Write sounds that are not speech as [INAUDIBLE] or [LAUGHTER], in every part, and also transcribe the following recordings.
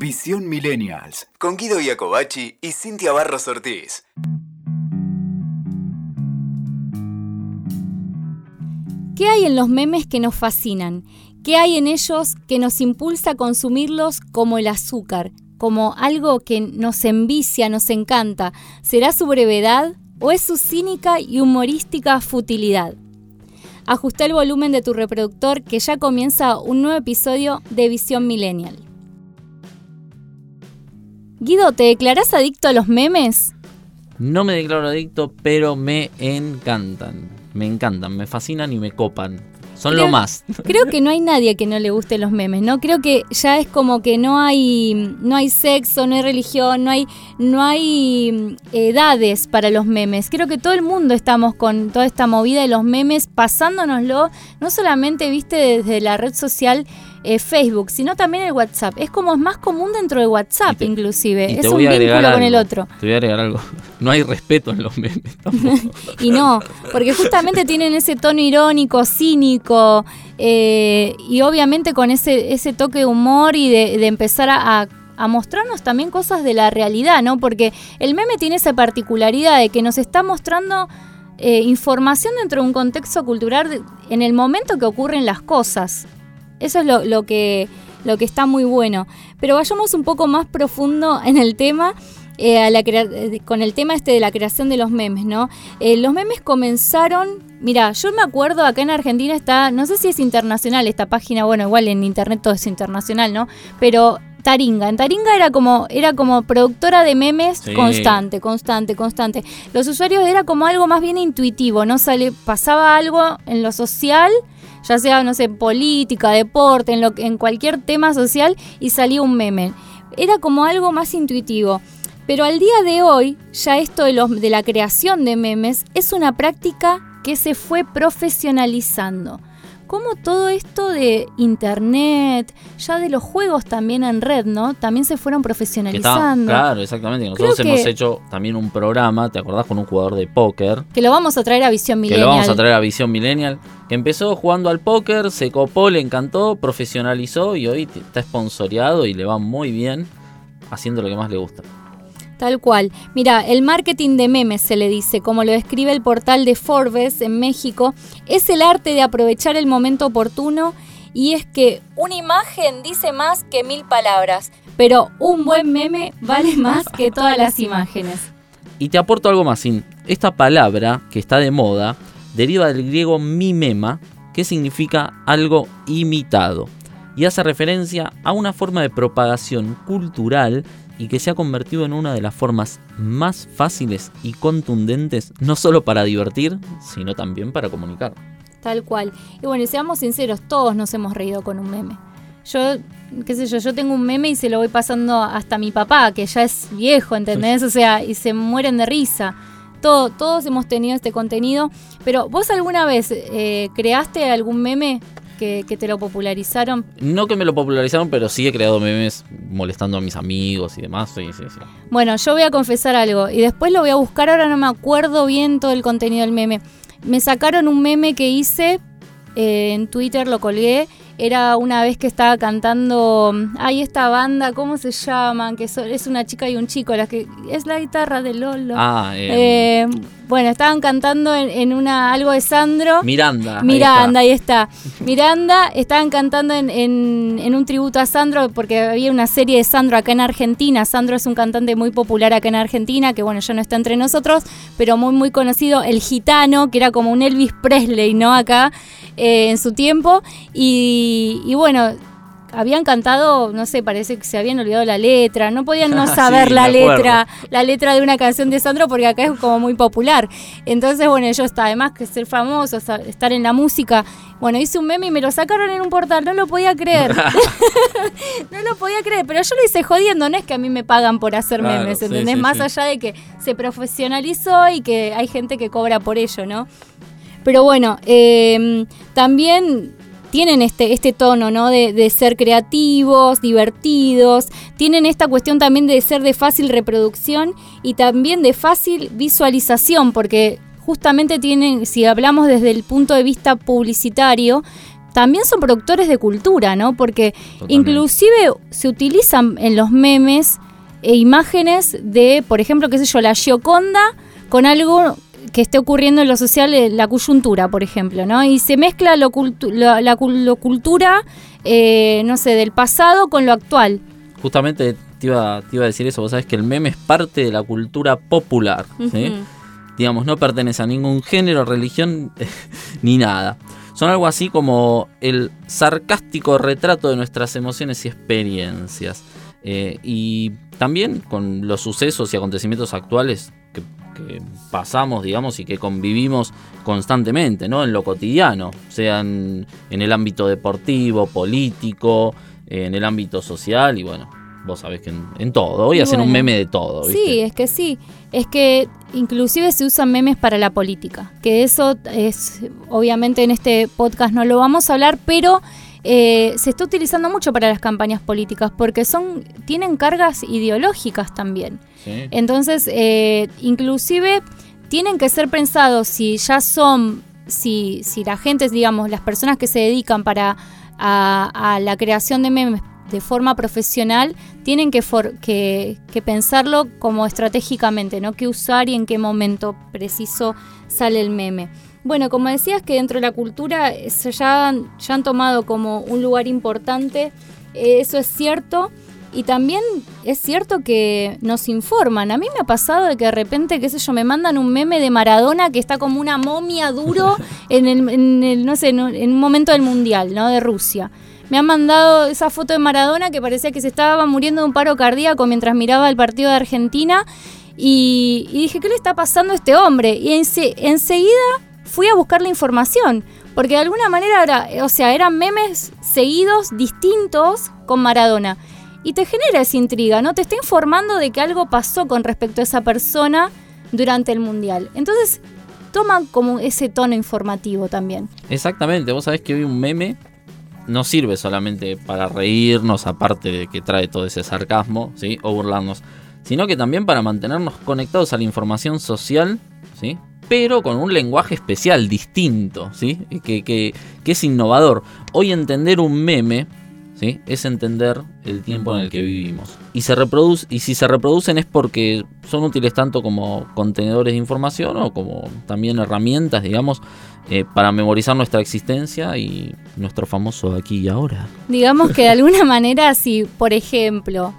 Visión Millennials. Con Guido Iacobacci y Cintia Barros Ortiz. ¿Qué hay en los memes que nos fascinan? ¿Qué hay en ellos que nos impulsa a consumirlos como el azúcar, como algo que nos envicia, nos encanta? ¿Será su brevedad o es su cínica y humorística futilidad? Ajusta el volumen de tu reproductor que ya comienza un nuevo episodio de Visión Millennial. Guido, ¿te declarás adicto a los memes? No me declaro adicto, pero me encantan. Me encantan, me fascinan y me copan. Son lo más. Creo que no hay nadie que no le guste los memes, ¿no? Creo que ya es como que no hay no hay sexo, no hay religión, no hay no hay mm, edades para los memes. Creo que todo el mundo estamos con toda esta movida de los memes pasándonoslo, no solamente viste desde la red social eh, Facebook, sino también el WhatsApp. Es como es más común dentro de WhatsApp, inclusive. Es un vínculo con el otro. Te voy a agregar algo. [LAUGHS] No hay respeto en los memes. [LAUGHS] y no, porque justamente tienen ese tono irónico, cínico, eh, y obviamente con ese, ese toque de humor y de, empezar a, mostrarnos también cosas de la realidad, ¿no? Porque el meme tiene esa particularidad de que nos está mostrando eh, información dentro de un contexto cultural en el momento que ocurren las cosas. Eso es lo, que, lo que está muy bueno. Pero vayamos un poco más profundo [LAUGHS] en el tema. Eh, eh, con el tema este de la creación de los memes, ¿no? Eh, los memes comenzaron, mira, yo me acuerdo acá en Argentina está, no sé si es internacional esta página, bueno, igual en internet todo es internacional, ¿no? Pero Taringa. En Taringa era como, era como productora de memes constante, constante, constante. Los usuarios era como algo más bien intuitivo, ¿no? Sale, pasaba algo en lo social ya sea, no sé, política, deporte, en, lo, en cualquier tema social y salía un meme. Era como algo más intuitivo. Pero al día de hoy, ya esto de, los, de la creación de memes es una práctica que se fue profesionalizando cómo todo esto de internet, ya de los juegos también en red, ¿no? También se fueron profesionalizando. claro, exactamente. Nosotros hemos hecho también un programa, ¿te acordás? Con un jugador de póker. Que lo vamos a traer a Visión Millennial. Que lo vamos a traer a Visión Millennial. Que empezó jugando al póker, se copó, le encantó, profesionalizó y hoy está sponsoreado y le va muy bien haciendo lo que más le gusta. Tal cual. Mira, el marketing de memes se le dice, como lo describe el portal de Forbes en México, es el arte de aprovechar el momento oportuno y es que una imagen dice más que mil palabras, pero un buen meme vale más que todas las imágenes. Y te aporto algo más, Sin. Esta palabra que está de moda deriva del griego mimema, que significa algo imitado, y hace referencia a una forma de propagación cultural y que se ha convertido en una de las formas más fáciles y contundentes, no solo para divertir, sino también para comunicar. Tal cual. Y bueno, seamos sinceros, todos nos hemos reído con un meme. Yo, qué sé yo, yo tengo un meme y se lo voy pasando hasta mi papá, que ya es viejo, ¿entendés? O sea, y se mueren de risa. Todo, todos hemos tenido este contenido, pero ¿vos alguna vez eh, creaste algún meme que, te lo popularizaron. No que me lo popularizaron, pero sí he creado memes molestando a mis amigos y demás. Bueno, yo voy a confesar algo y después lo voy a buscar. Ahora no me acuerdo bien todo el contenido del meme. Me sacaron un meme que hice eh, en Twitter, lo colgué era una vez que estaba cantando, hay esta banda, ¿cómo se llaman? Que es una chica y un chico, la que es la guitarra de Lolo. Ah, eh, eh, bueno, estaban cantando en, una algo de Sandro. Miranda. Miranda, ahí está. Miranda, estaban cantando en, en, un tributo a Sandro porque había una serie de Sandro acá en Argentina. Sandro es un cantante muy popular acá en Argentina, que bueno, ya no está entre nosotros, pero muy, muy conocido. El Gitano, que era como un Elvis Presley, ¿no? Acá eh, en su tiempo. Y y, bueno, habían cantado, no sé, parece que se habían olvidado la letra, no podían no [LAUGHS] saber la letra, la letra de una canción de Sandro porque acá es como muy popular. Entonces, bueno, yo está, además que ser famoso, estar en la música, bueno, hice un meme y me lo sacaron en un portal, no lo podía creer. [LAUGHS] [LAUGHS] no lo podía creer, pero yo lo hice jodiendo, no es que a mí me pagan por hacer memes, ¿entendés? Más allá de que se profesionalizó y que hay gente que cobra por ello, ¿no? Pero bueno, eh, también tienen este, este tono, ¿no? De, ser creativos, divertidos, tienen esta cuestión también de ser de fácil reproducción y también de fácil visualización, porque justamente tienen, si hablamos desde el punto de vista publicitario, también son productores de cultura, ¿no? Porque Totalmente. inclusive se utilizan en los memes eh, imágenes de, por ejemplo, qué sé yo, la Gioconda con algo que esté ocurriendo en lo social, eh, la coyuntura, por ejemplo, ¿no? Y se mezcla lo cultu- la, la cul- lo cultura, eh, no sé, del pasado con lo actual. Justamente te iba, te iba a decir eso, vos sabés que el meme es parte de la cultura popular, ¿sí? Digamos, no pertenece a ningún género, religión [LAUGHS] ni nada. Son algo así como el sarcástico retrato de nuestras emociones y experiencias. Eh, y también con los sucesos y acontecimientos actuales que, que pasamos, digamos, y que convivimos constantemente, ¿no? En lo cotidiano, sean en el ámbito deportivo, político, en el ámbito social y bueno, vos sabés que en, en todo. Hoy Y hacen un meme de todo, ¿viste? Sí, es que sí. Es que inclusive se usan memes para la política. Que eso es, obviamente en este podcast no lo vamos a hablar, pero eh, se está utilizando mucho para las campañas políticas porque son, tienen cargas ideológicas también. Sí. Entonces, eh, inclusive tienen que ser pensados si ya son, si, si la gente, digamos, las personas que se dedican para a, a la creación de memes de forma profesional, tienen que, for- que, que pensarlo como estratégicamente, ¿no? Qué usar y en qué momento preciso sale el meme. Bueno, como decías que dentro de la cultura eh, se ya, han- ya han tomado como un lugar importante, eh, eso es cierto. Y también es cierto que nos informan. A mí me ha pasado de que de repente, qué sé yo, me mandan un meme de Maradona que está como una momia duro [LAUGHS] en el, en el, no sé, en un, en un momento del Mundial, ¿no? De Rusia. Me han mandado esa foto de Maradona que parecía que se estaba muriendo de un paro cardíaco mientras miraba el partido de Argentina. Y, y dije, ¿qué le está pasando a este hombre? Y ense- enseguida fui a buscar la información. Porque de alguna manera, era, o sea, eran memes seguidos, distintos, con Maradona. Y te genera esa intriga, ¿no? Te está informando de que algo pasó con respecto a esa persona durante el Mundial. Entonces, toman como ese tono informativo también. Exactamente, vos sabés que hoy un meme no sirve solamente para reírnos, aparte de que trae todo ese sarcasmo, ¿sí? O burlarnos, sino que también para mantenernos conectados a la información social, ¿sí? Pero con un lenguaje especial, distinto, ¿sí? Que, que- que es innovador. Hoy entender un meme, ¿sí? Es entender el tiempo en el que vivimos. Y, se reproduce, y si se reproducen es porque son útiles tanto como contenedores de información o como también herramientas, digamos, eh, para memorizar nuestra existencia y nuestro famoso aquí y ahora. Digamos que de [LAUGHS] alguna manera, si, por ejemplo,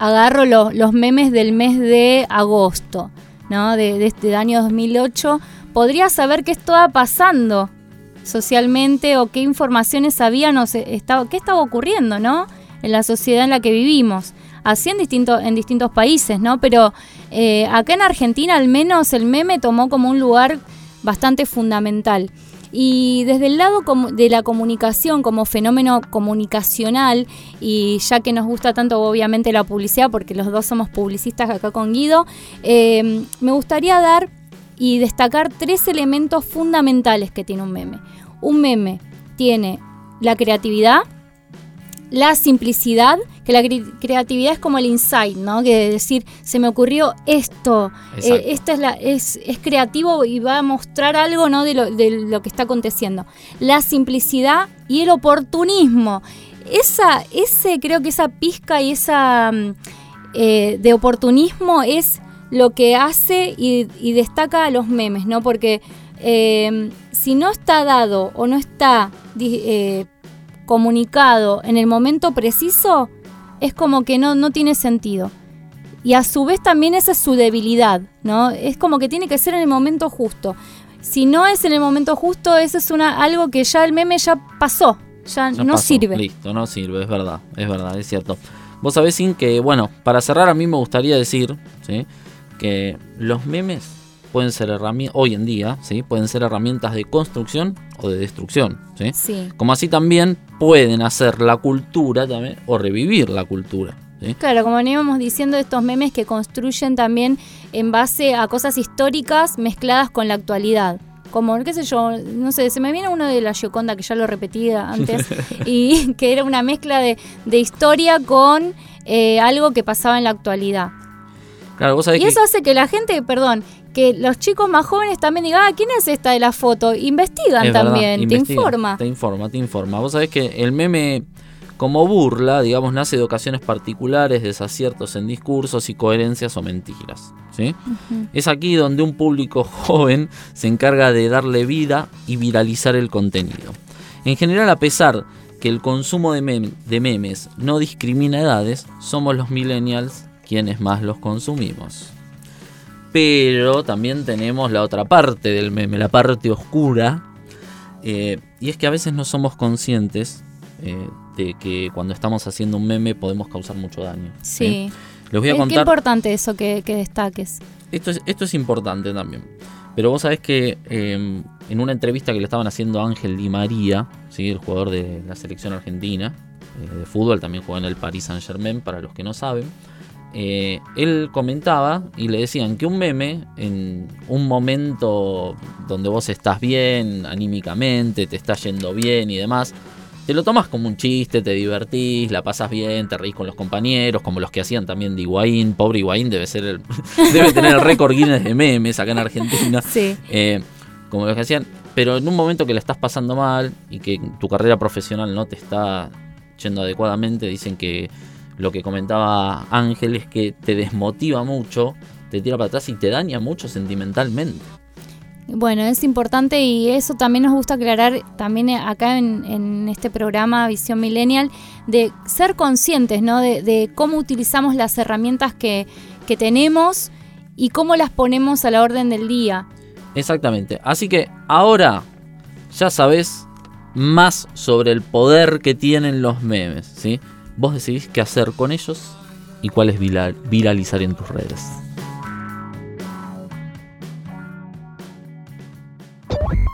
agarro lo- los memes del mes de agosto, ¿no? De, este año 2008, podría saber qué estaba pasando socialmente o qué informaciones habían o se- estaba, qué estaba ocurriendo, ¿no? En la sociedad en la que vivimos. Así en, distinto, en distintos países, ¿no? Pero eh, acá en Argentina al menos el meme tomó como un lugar bastante fundamental. Y desde el lado de la comunicación como fenómeno comunicacional, y ya que nos gusta tanto obviamente la publicidad, porque los dos somos publicistas acá con Guido, eh, me gustaría dar y destacar tres elementos fundamentales que tiene un meme. Un meme tiene la creatividad, la simplicidad, que la cre- creatividad es como el insight, ¿no? Que decir, se me ocurrió esto, eh, esta es, la, es, es creativo y va a mostrar algo, ¿no? De lo, de lo que está aconteciendo. La simplicidad y el oportunismo. Esa, ese, creo que esa pizca y esa mm, eh, de oportunismo es lo que hace y, y destaca a los memes, ¿no? Porque eh, si no está dado o no está eh, comunicado en el momento preciso, es como que no, no tiene sentido. Y a su vez también esa es su debilidad, ¿no? Es como que tiene que ser en el momento justo. Si no es en el momento justo, eso es una, algo que ya el meme ya pasó, ya, Ya no pasó, sirve. Listo, no sirve, es verdad, es verdad, es cierto. Vos sabés, Sin, que, bueno, para cerrar a mí me gustaría decir, ¿sí? Que los memes pueden ser herramientas, hoy en día, ¿sí? Pueden ser herramientas de construcción o de destrucción, ¿sí? Sí. Como así también pueden hacer la cultura también, o revivir la cultura, ¿sí? Claro, como veníamos diciendo, estos memes que construyen también en base a cosas históricas mezcladas con la actualidad. Como, qué sé yo, no sé, se me viene uno de la Gioconda, que ya lo repetí antes, [LAUGHS] y que era una mezcla de, de historia con eh, algo que pasaba en la actualidad. Claro, vos sabés Y que... eso hace que la gente, perdón, que los chicos más jóvenes también digan, ah, ¿quién es esta de la foto? Investigan Es verdad, también, te informa. Te informa, te informa. Vos sabés que el meme, como burla, digamos, nace de ocasiones particulares, desaciertos en discursos y coherencias o mentiras. ¿sí? Es aquí donde un público [LAUGHS] joven se encarga de darle vida y viralizar el contenido. En general, a pesar que el consumo de, mem- de memes no discrimina edades, somos los millennials quienes más los consumimos. Pero también tenemos la otra parte del meme, la parte oscura. eh, y es que a veces no somos conscientes eh, de que cuando estamos haciendo un meme podemos causar mucho daño. Sí. Les voy a Eh, Qué contar. importante eso que, que destaques. Esto es, esto es importante también. Pero vos sabés que eh, en una entrevista que le estaban haciendo a Ángel Di María, ¿sí? el jugador de la selección argentina eh, de fútbol, también juega en el Paris Saint Germain, para los que no saben, eh, él comentaba y le decían que un meme en un momento donde vos estás bien anímicamente, te está yendo bien y demás, te lo tomas como un chiste, te divertís, la pasas bien, te reís con los compañeros, como los que hacían también de Higuaín. Pobre Higuaín debe ser el, [LAUGHS] debe tener el récord Guinness de memes acá en Argentina. Sí. Eh, como los que hacían, pero en un momento que la estás pasando mal y que tu carrera profesional no te está yendo adecuadamente, dicen que lo que comentaba Ángel es que te desmotiva mucho, te tira para atrás y te daña mucho sentimentalmente. Bueno, es importante y eso también nos gusta aclarar también acá en, en este programa Visión Millennial, de ser conscientes, ¿no? De, de cómo utilizamos las herramientas que, que tenemos y cómo las ponemos a la orden del día. Exactamente. Así que ahora ya sabes más sobre el poder que tienen los memes, ¿sí? Vos decidís qué hacer con ellos y cuáles vira- viralizar en tus redes.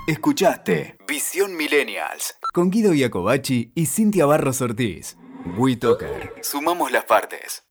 Escuchaste Visión Millennials con Guido Iacobacci y Cintia Barros Ortiz. WeToker. Sumamos las partes.